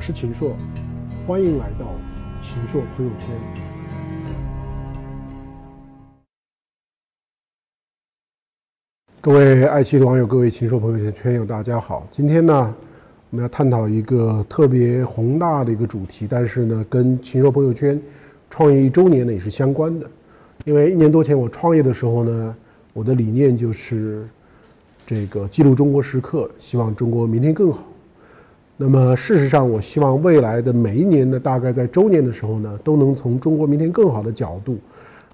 我是秦朔，欢迎来到秦朔朋友圈。各位爱奇艺的网友，各位秦朔朋友圈圈友，大家好。今天呢，我们要探讨一个特别宏大的一个主题，但是呢，跟秦朔朋友圈创业一周年呢也是相关的。因为一年多前我创业的时候呢，我的理念就是这个记录中国时刻，希望中国明天更好。那么事实上，我希望未来的每一年呢，大概在周年的时候呢，都能从中国明天更好的角度，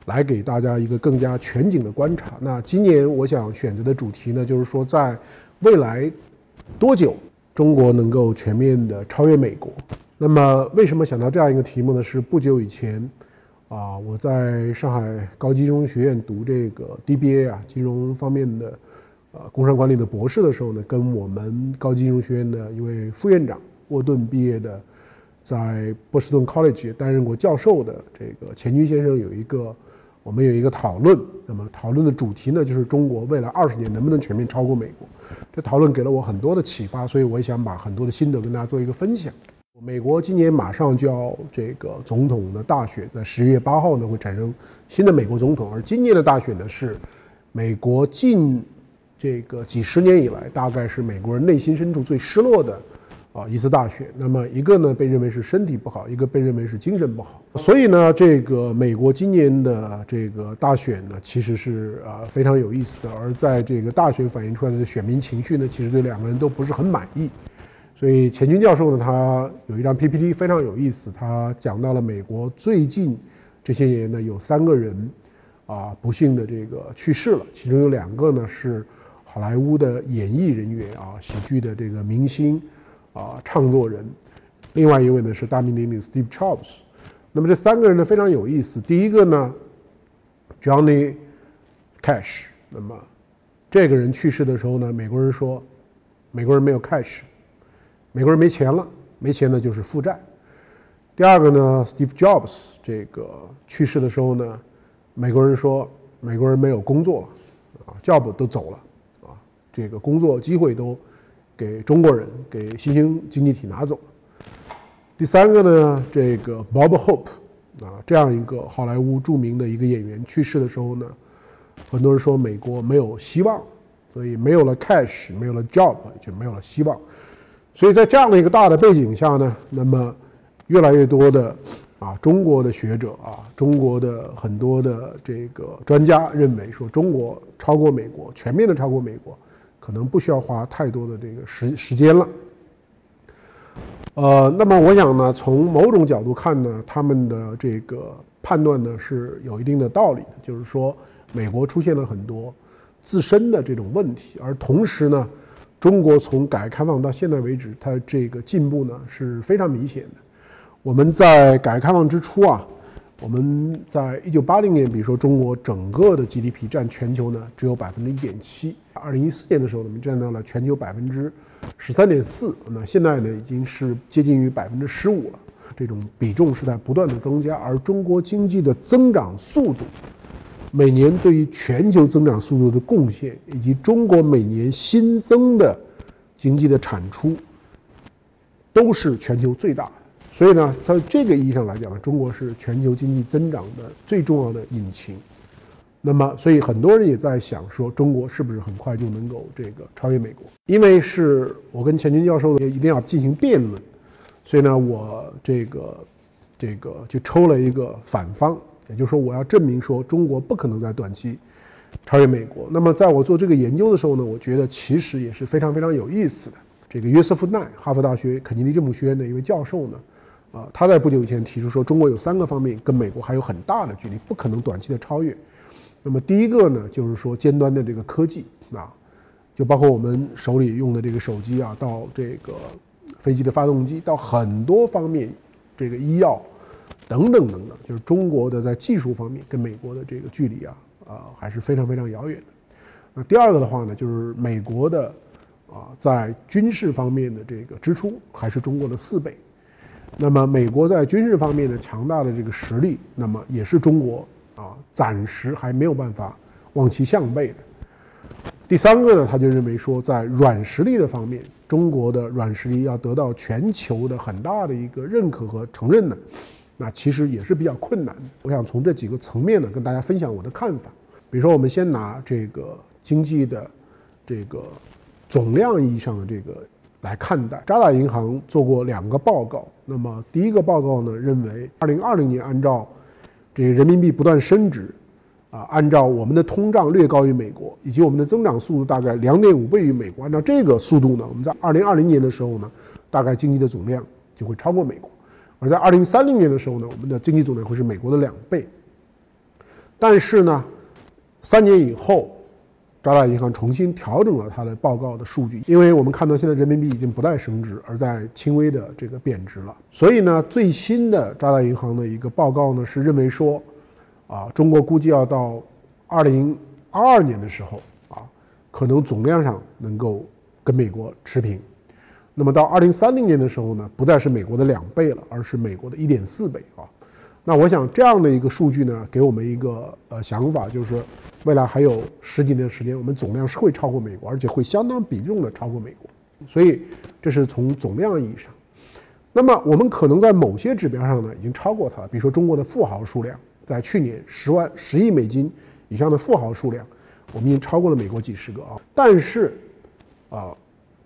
来给大家一个更加全景的观察。那今年我想选择的主题呢，就是说在未来多久中国能够全面的超越美国？那么为什么想到这样一个题目呢？是不久以前，啊，我在上海高级金融学院读这个 DBA 啊，金融方面的。呃，工商管理的博士的时候呢，跟我们高级金融学院的一位副院长沃顿毕业的，在波士顿 College 担任过教授的这个钱军先生有一个，我们有一个讨论。那么讨论的主题呢，就是中国未来二十年能不能全面超过美国。这讨论给了我很多的启发，所以我也想把很多的心得跟大家做一个分享。美国今年马上就要这个总统的大选，在十月八号呢会产生新的美国总统，而今年的大选呢是美国近。这个几十年以来，大概是美国人内心深处最失落的啊一次大选。那么一个呢，被认为是身体不好；一个被认为是精神不好。所以呢，这个美国今年的这个大选呢，其实是啊非常有意思的。而在这个大选反映出来的选民情绪呢，其实对两个人都不是很满意。所以钱军教授呢，他有一张 PPT 非常有意思，他讲到了美国最近这些年呢，有三个人啊不幸的这个去世了，其中有两个呢是。好莱坞的演艺人员啊，喜剧的这个明星啊，唱作人，另外一位呢是大名鼎鼎 Steve Jobs。那么这三个人呢非常有意思。第一个呢，Johnny Cash。那么这个人去世的时候呢，美国人说，美国人没有 cash，美国人没钱了，没钱呢就是负债。第二个呢，Steve Jobs 这个去世的时候呢，美国人说，美国人没有工作了，啊，Job 都走了。这个工作机会都给中国人、给新兴经济体拿走。第三个呢，这个 Bob Hope 啊，这样一个好莱坞著名的一个演员去世的时候呢，很多人说美国没有希望，所以没有了 cash，没有了 job，就没有了希望。所以在这样的一个大的背景下呢，那么越来越多的啊中国的学者啊，中国的很多的这个专家认为说，中国超过美国，全面的超过美国。可能不需要花太多的这个时时间了，呃，那么我想呢，从某种角度看呢，他们的这个判断呢是有一定的道理的，就是说，美国出现了很多自身的这种问题，而同时呢，中国从改革开放到现在为止，它这个进步呢是非常明显的。我们在改革开放之初啊。我们在一九八零年，比如说中国整个的 GDP 占全球呢只有百分之一点七。二零一四年的时候，我们占到了全球百分之十三点四。那现在呢，已经是接近于百分之十五了。这种比重是在不断的增加，而中国经济的增长速度，每年对于全球增长速度的贡献，以及中国每年新增的经济的产出，都是全球最大。所以呢，在这个意义上来讲呢，中国是全球经济增长的最重要的引擎。那么，所以很多人也在想说，中国是不是很快就能够这个超越美国？因为是我跟钱军教授也一定要进行辩论，所以呢，我这个这个就抽了一个反方，也就是说，我要证明说中国不可能在短期超越美国。那么，在我做这个研究的时候呢，我觉得其实也是非常非常有意思的。这个约瑟夫奈，哈佛大学肯尼迪政府学院的一位教授呢。啊，他在不久以前提出说，中国有三个方面跟美国还有很大的距离，不可能短期的超越。那么第一个呢，就是说尖端的这个科技啊，就包括我们手里用的这个手机啊，到这个飞机的发动机，到很多方面，这个医药等等等等，就是中国的在技术方面跟美国的这个距离啊，啊还是非常非常遥远的。那第二个的话呢，就是美国的啊在军事方面的这个支出还是中国的四倍。那么，美国在军事方面的强大的这个实力，那么也是中国啊暂时还没有办法望其项背的。第三个呢，他就认为说，在软实力的方面，中国的软实力要得到全球的很大的一个认可和承认呢，那其实也是比较困难的。我想从这几个层面呢，跟大家分享我的看法。比如说，我们先拿这个经济的这个总量意义上的这个来看待。渣打银行做过两个报告，那么第一个报告呢，认为二零二零年按照这个人民币不断升值。啊，按照我们的通胀略高于美国，以及我们的增长速度大概两点五倍于美国，按照这个速度呢，我们在二零二零年的时候呢，大概经济的总量就会超过美国；而在二零三零年的时候呢，我们的经济总量会是美国的两倍。但是呢，三年以后，渣打银行重新调整了它的报告的数据，因为我们看到现在人民币已经不再升值，而在轻微的这个贬值了。所以呢，最新的渣打银行的一个报告呢，是认为说。啊，中国估计要到二零二二年的时候啊，可能总量上能够跟美国持平。那么到二零三零年的时候呢，不再是美国的两倍了，而是美国的一点四倍啊。那我想这样的一个数据呢，给我们一个呃想法，就是未来还有十几年的时间，我们总量是会超过美国，而且会相当比重的超过美国。所以这是从总量意义上。那么我们可能在某些指标上呢，已经超过它了，比如说中国的富豪数量。在去年，十万十亿美金以上的富豪数量，我们已经超过了美国几十个啊。但是，啊，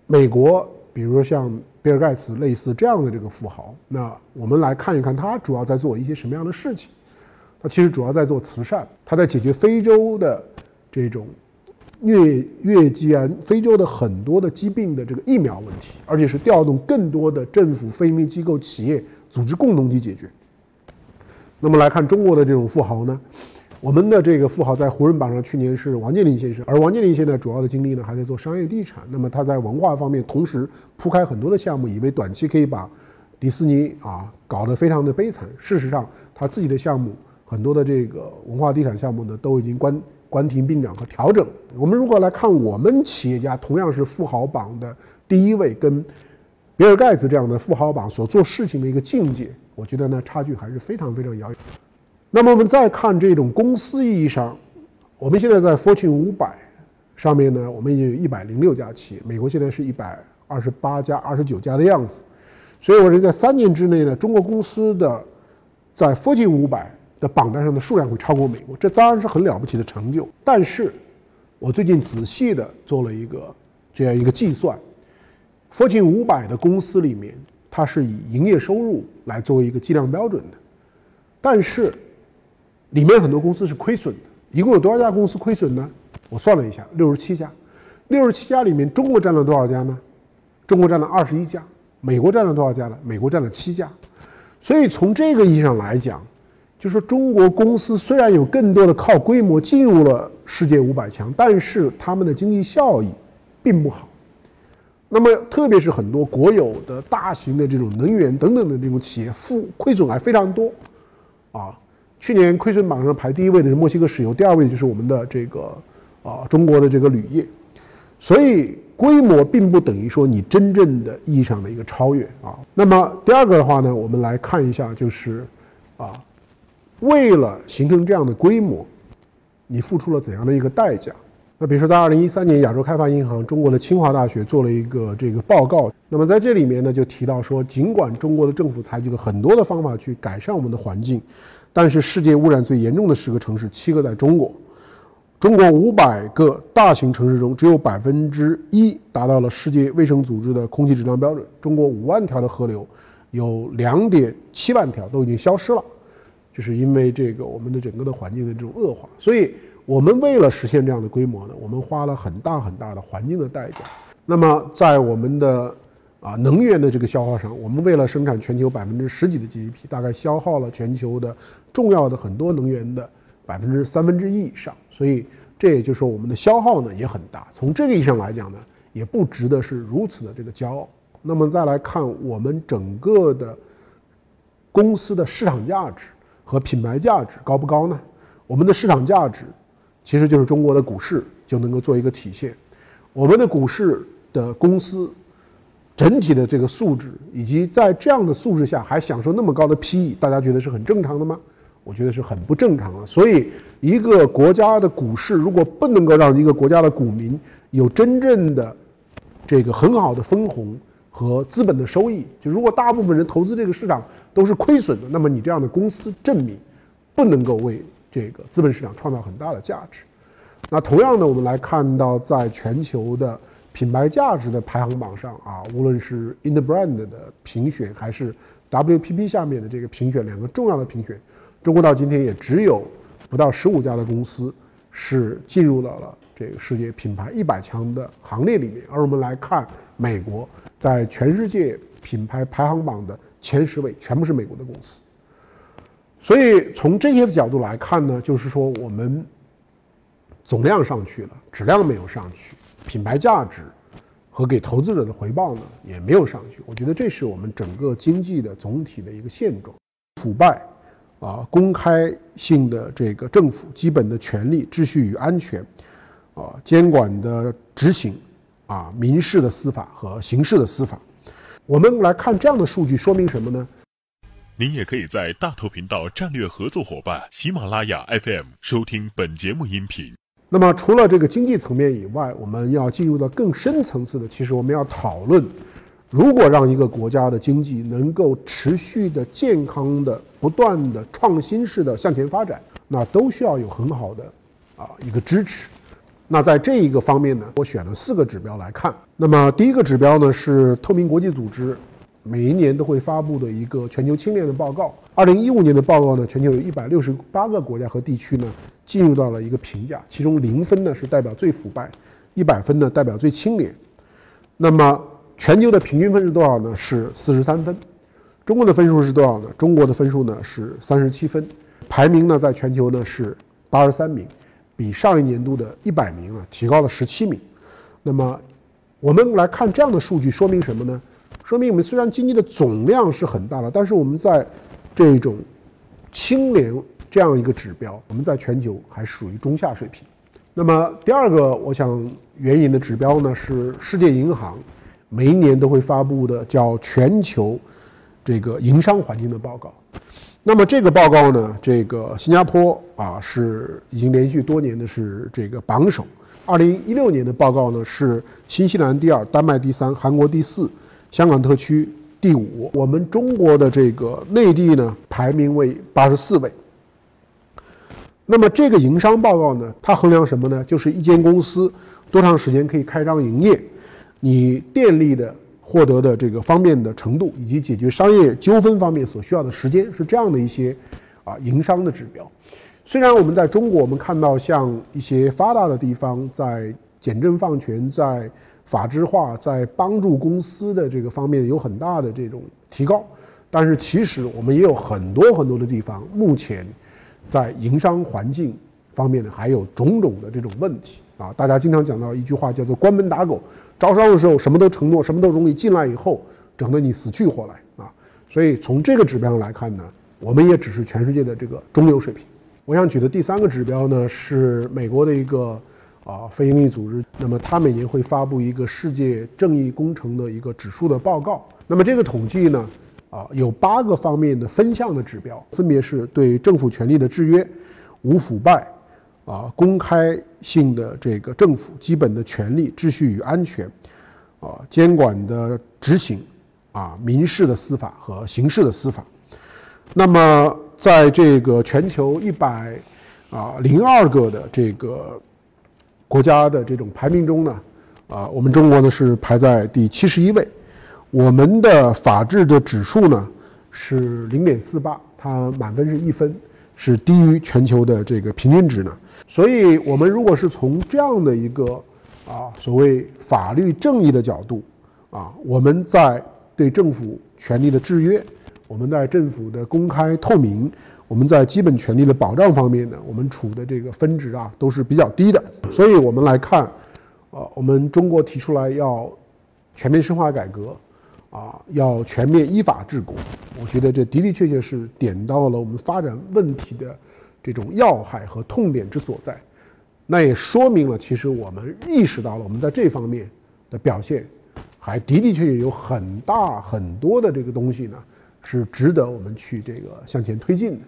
美国比如说像比尔盖茨类似这样的这个富豪，那我们来看一看他主要在做一些什么样的事情。他其实主要在做慈善，他在解决非洲的这种疟疟疾啊，非洲的很多的疾病的这个疫苗问题，而且是调动更多的政府、非营机构、企业组织共同去解决。那么来看中国的这种富豪呢，我们的这个富豪在胡润榜上去年是王健林先生，而王健林现在主要的精力呢还在做商业地产。那么他在文化方面同时铺开很多的项目，以为短期可以把迪士尼啊搞得非常的悲惨。事实上，他自己的项目很多的这个文化地产项目呢都已经关关停并涨和调整。我们如果来看我们企业家同样是富豪榜的第一位，跟比尔盖茨这样的富豪榜所做事情的一个境界。我觉得呢，差距还是非常非常遥远。那么我们再看这种公司意义上，我们现在在 Fortune 五百上面呢，我们已经有一百零六家企业，美国现在是一百二十八家、二十九家的样子。所以我认为在三年之内呢，中国公司的在 Fortune 五百的榜单上的数量会超过美国，这当然是很了不起的成就。但是，我最近仔细的做了一个这样一个计算，Fortune 五百的公司里面。它是以营业收入来作为一个计量标准的，但是里面很多公司是亏损的。一共有多少家公司亏损呢？我算了一下，六十七家。六十七家里面，中国占了多少家呢？中国占了二十一家。美国占了多少家呢？美国占了七家。所以从这个意义上来讲，就说中国公司虽然有更多的靠规模进入了世界五百强，但是他们的经济效益并不好。那么，特别是很多国有的大型的这种能源等等的这种企业，负亏损还非常多，啊，去年亏损榜上排第一位的是墨西哥石油，第二位就是我们的这个啊中国的这个铝业，所以规模并不等于说你真正的意义上的一个超越啊。那么第二个的话呢，我们来看一下，就是啊，为了形成这样的规模，你付出了怎样的一个代价？那比如说，在二零一三年，亚洲开发银行、中国的清华大学做了一个这个报告。那么在这里面呢，就提到说，尽管中国的政府采取了很多的方法去改善我们的环境，但是世界污染最严重的十个城市，七个在中国。中国五百个大型城市中，只有百分之一达到了世界卫生组织的空气质量标准。中国五万条的河流，有两点七万条都已经消失了，就是因为这个我们的整个的环境的这种恶化，所以。我们为了实现这样的规模呢，我们花了很大很大的环境的代价。那么在我们的啊能源的这个消耗上，我们为了生产全球百分之十几的 GDP，大概消耗了全球的重要的很多能源的百分之三分之一以上。所以这也就是说，我们的消耗呢也很大。从这个意义上来讲呢，也不值得是如此的这个骄傲。那么再来看我们整个的公司的市场价值和品牌价值高不高呢？我们的市场价值。其实就是中国的股市就能够做一个体现，我们的股市的公司整体的这个素质，以及在这样的素质下还享受那么高的 PE，大家觉得是很正常的吗？我觉得是很不正常的。所以，一个国家的股市如果不能够让一个国家的股民有真正的这个很好的分红和资本的收益，就如果大部分人投资这个市场都是亏损的，那么你这样的公司证明不能够为这个资本市场创造很大的价值。那同样的，我们来看到在全球的品牌价值的排行榜上啊，无论是 In the Brand 的评选，还是 WPP 下面的这个评选，两个重要的评选，中国到今天也只有不到十五家的公司是进入到了这个世界品牌一百强的行列里面。而我们来看美国，在全世界品牌排行榜的前十位，全部是美国的公司。所以从这些角度来看呢，就是说我们。总量上去了，质量没有上去，品牌价值和给投资者的回报呢也没有上去。我觉得这是我们整个经济的总体的一个现状：腐败啊，公开性的这个政府基本的权利、秩序与安全啊，监管的执行啊，民事的司法和刑事的司法。我们来看这样的数据，说明什么呢？您也可以在大头频道战略合作伙伴喜马拉雅 FM 收听本节目音频。那么，除了这个经济层面以外，我们要进入到更深层次的。其实，我们要讨论，如果让一个国家的经济能够持续的、健康的、不断的创新式的向前发展，那都需要有很好的啊一个支持。那在这一个方面呢，我选了四个指标来看。那么，第一个指标呢是透明国际组织每一年都会发布的一个全球清廉的报告。二零一五年的报告呢，全球有一百六十八个国家和地区呢。进入到了一个评价，其中零分呢是代表最腐败，一百分呢代表最清廉。那么全球的平均分是多少呢？是四十三分。中国的分数是多少呢？中国的分数呢是三十七分。排名呢在全球呢是八十三名，比上一年度的一百名啊提高了十七名。那么我们来看这样的数据，说明什么呢？说明我们虽然经济的总量是很大的，但是我们在这种清廉。这样一个指标，我们在全球还属于中下水平。那么第二个，我想援引的指标呢，是世界银行每一年都会发布的叫全球这个营商环境的报告。那么这个报告呢，这个新加坡啊是已经连续多年的是这个榜首。二零一六年的报告呢是新西兰第二，丹麦第三，韩国第四，香港特区第五。我们中国的这个内地呢排名为八十四位。那么这个营商报告呢，它衡量什么呢？就是一间公司多长时间可以开张营业，你电力的获得的这个方便的程度，以及解决商业纠纷方面所需要的时间，是这样的一些啊营商的指标。虽然我们在中国，我们看到像一些发达的地方在简政放权、在法制化、在帮助公司的这个方面有很大的这种提高，但是其实我们也有很多很多的地方目前。在营商环境方面呢，还有种种的这种问题啊。大家经常讲到一句话，叫做“关门打狗”。招商的时候什么都承诺，什么都容易，进来以后整得你死去活来啊。所以从这个指标上来看呢，我们也只是全世界的这个中游水平。我想举的第三个指标呢，是美国的一个啊非营利组织，那么它每年会发布一个世界正义工程的一个指数的报告。那么这个统计呢？啊，有八个方面的分项的指标，分别是对政府权力的制约、无腐败、啊公开性的这个政府基本的权利、秩序与安全、啊监管的执行、啊民事的司法和刑事的司法。那么，在这个全球一百啊零二个的这个国家的这种排名中呢，啊我们中国呢是排在第七十一位。我们的法治的指数呢是零点四八，它满分是一分，是低于全球的这个平均值呢。所以，我们如果是从这样的一个啊所谓法律正义的角度啊，我们在对政府权力的制约，我们在政府的公开透明，我们在基本权利的保障方面呢，我们处的这个分值啊都是比较低的。所以我们来看，啊，我们中国提出来要全面深化改革。啊，要全面依法治国，我觉得这的的确确是点到了我们发展问题的这种要害和痛点之所在。那也说明了，其实我们意识到了我们在这方面的表现，还的的确确有很大很多的这个东西呢，是值得我们去这个向前推进的。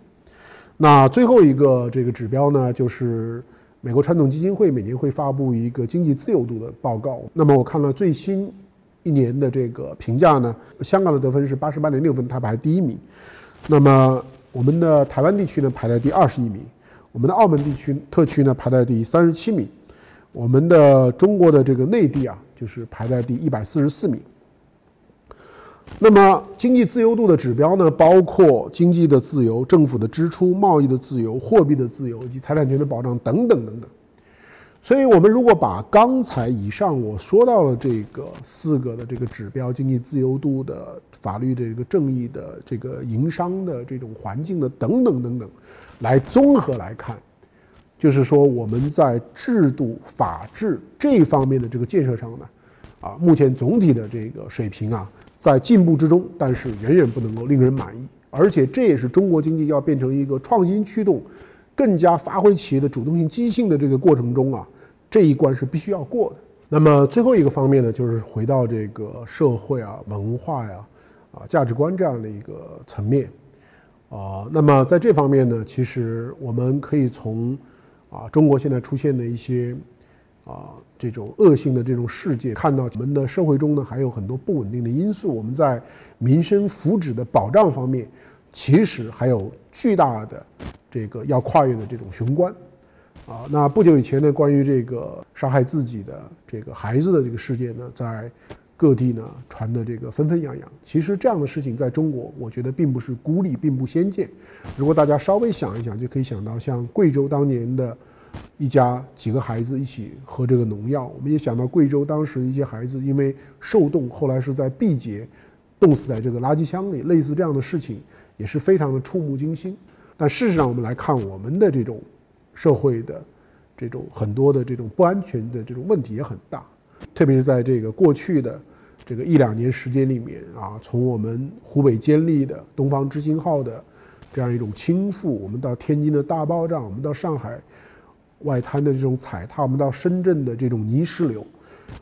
那最后一个这个指标呢，就是美国传统基金会每年会发布一个经济自由度的报告。那么我看了最新一年的这个评价呢，香港的得分是八十八点六分，它排第一名。那么我们的台湾地区呢排在第二十一名，我们的澳门地区特区呢排在第三十七名，我们的中国的这个内地啊，就是排在第一百四十四名。那么，经济自由度的指标呢，包括经济的自由、政府的支出、贸易的自由、货币的自由以及财产权的保障等等等等。所以，我们如果把刚才以上我说到了这个四个的这个指标——经济自由度的、法律的这个正义的、这个营商的这种环境的等等等等，来综合来看，就是说我们在制度、法治这方面的这个建设上呢，啊，目前总体的这个水平啊。在进步之中，但是远远不能够令人满意，而且这也是中国经济要变成一个创新驱动、更加发挥企业的主动性、积极性的这个过程中啊，这一关是必须要过的。那么最后一个方面呢，就是回到这个社会啊、文化呀、啊价值观这样的一个层面啊。那么在这方面呢，其实我们可以从啊中国现在出现的一些。啊，这种恶性的这种世界，看到我们的社会中呢，还有很多不稳定的因素。我们在民生福祉的保障方面，其实还有巨大的这个要跨越的这种雄关。啊，那不久以前呢，关于这个杀害自己的这个孩子的这个事件呢，在各地呢传的这个纷纷扬扬。其实这样的事情在中国，我觉得并不是孤立，并不鲜见。如果大家稍微想一想，就可以想到像贵州当年的。一家几个孩子一起喝这个农药，我们也想到贵州当时一些孩子因为受冻，后来是在毕节冻死在这个垃圾箱里，类似这样的事情也是非常的触目惊心。但事实上，我们来看我们的这种社会的这种很多的这种不安全的这种问题也很大，特别是在这个过去的这个一两年时间里面啊，从我们湖北监利的东方之星号的这样一种倾覆，我们到天津的大爆炸，我们到上海。外滩的这种踩踏，我们到深圳的这种泥石流，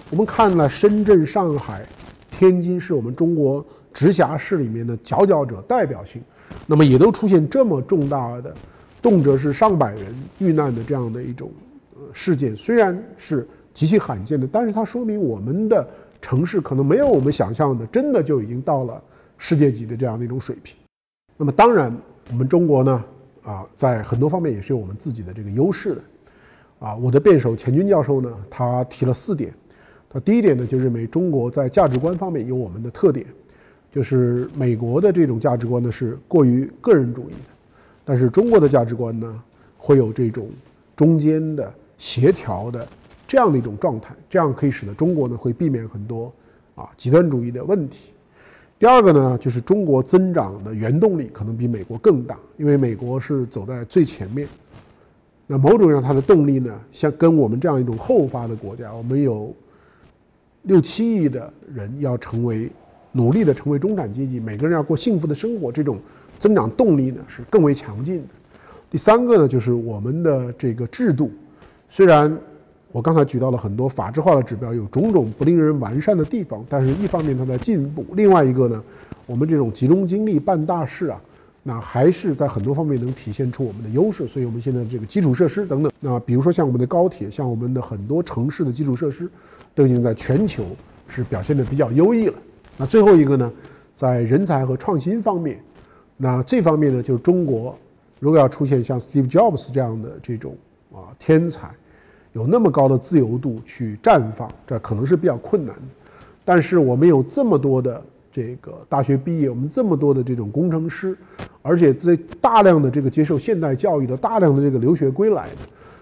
我们看了深圳、上海、天津是我们中国直辖市里面的佼佼者代表性，那么也都出现这么重大的，动辄是上百人遇难的这样的一种事件，虽然是极其罕见的，但是它说明我们的城市可能没有我们想象的，真的就已经到了世界级的这样的一种水平。那么当然，我们中国呢，啊，在很多方面也是有我们自己的这个优势的。啊，我的辩手钱军教授呢，他提了四点。他第一点呢，就认为中国在价值观方面有我们的特点，就是美国的这种价值观呢是过于个人主义的，但是中国的价值观呢会有这种中间的协调的这样的一种状态，这样可以使得中国呢会避免很多啊极端主义的问题。第二个呢，就是中国增长的原动力可能比美国更大，因为美国是走在最前面。那某种上，它的动力呢，像跟我们这样一种后发的国家，我们有六七亿的人要成为努力的成为中产阶级，每个人要过幸福的生活，这种增长动力呢是更为强劲的。第三个呢，就是我们的这个制度，虽然我刚才举到了很多法制化的指标，有种种不令人完善的地方，但是一方面它在进步，另外一个呢，我们这种集中精力办大事啊。那还是在很多方面能体现出我们的优势，所以我们现在这个基础设施等等，那比如说像我们的高铁，像我们的很多城市的基础设施，都已经在全球是表现的比较优异了。那最后一个呢，在人才和创新方面，那这方面呢，就是中国如果要出现像 Steve Jobs 这样的这种啊天才，有那么高的自由度去绽放，这可能是比较困难的。但是我们有这么多的。这个大学毕业，我们这么多的这种工程师，而且在大量的这个接受现代教育的大量的这个留学归来的，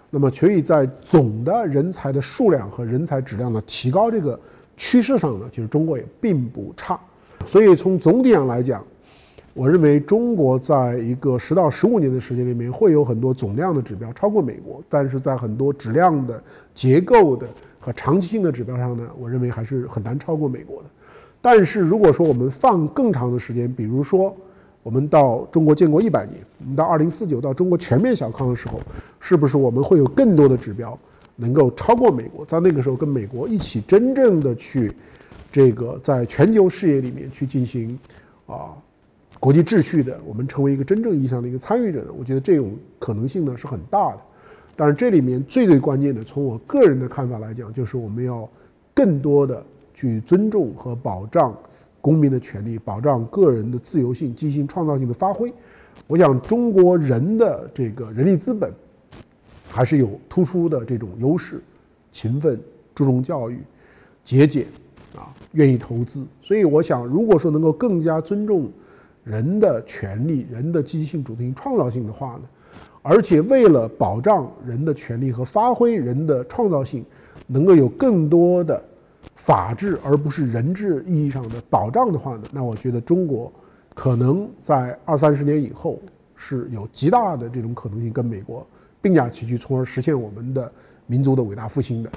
那么所以在总的人才的数量和人才质量的提高这个趋势上呢，其实中国也并不差。所以从总体上来讲，我认为中国在一个十到十五年的时间里面会有很多总量的指标超过美国，但是在很多质量的结构的和长期性的指标上呢，我认为还是很难超过美国的。但是如果说我们放更长的时间，比如说我们到中国建国一百年，我们到二零四九到中国全面小康的时候，是不是我们会有更多的指标能够超过美国？在那个时候跟美国一起真正的去这个在全球视野里面去进行啊国际秩序的，我们成为一个真正意义上的一个参与者呢？我觉得这种可能性呢是很大的。但是这里面最最关键的，从我个人的看法来讲，就是我们要更多的去尊重和保障公民的权利，保障个人的自由性、进行创造性的发挥。我想中国人的这个人力资本还是有突出的这种优势，勤奋、注重教育、节俭啊，愿意投资。所以我想，如果说能够更加尊重人的权利、人的积极性、主动性、创造性的话呢，而且为了保障人的权利和发挥人的创造性，能够有更多的法治而不是人治意义上的保障的话呢，那我觉得中国。可能在二三十年以后是有极大的这种可能性跟美国并驾齐驱，从而实现我们的民族的伟大复兴的。